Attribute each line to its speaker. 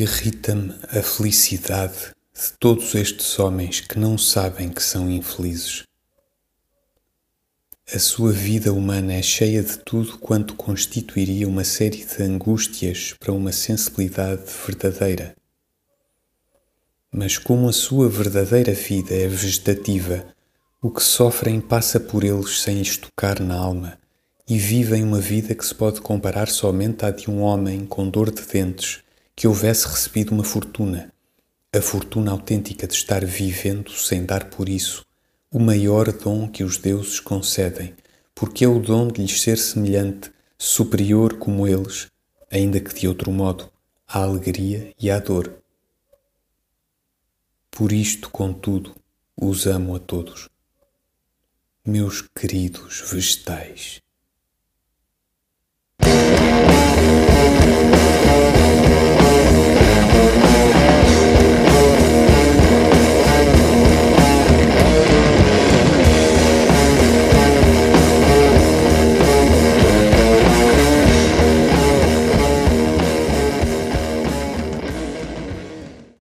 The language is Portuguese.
Speaker 1: Irrita-me a felicidade de todos estes homens que não sabem que são infelizes. A sua vida humana é cheia de tudo quanto constituiria uma série de angústias para uma sensibilidade verdadeira. Mas como a sua verdadeira vida é vegetativa, o que sofrem passa por eles sem lhes tocar na alma e vivem uma vida que se pode comparar somente à de um homem com dor de dentes que houvesse recebido uma fortuna, a fortuna autêntica de estar vivendo sem dar por isso o maior dom que os deuses concedem, porque é o dom de lhes ser semelhante, superior como eles, ainda que de outro modo, à alegria e à dor. Por isto, contudo, os amo a todos. Meus queridos vegetais.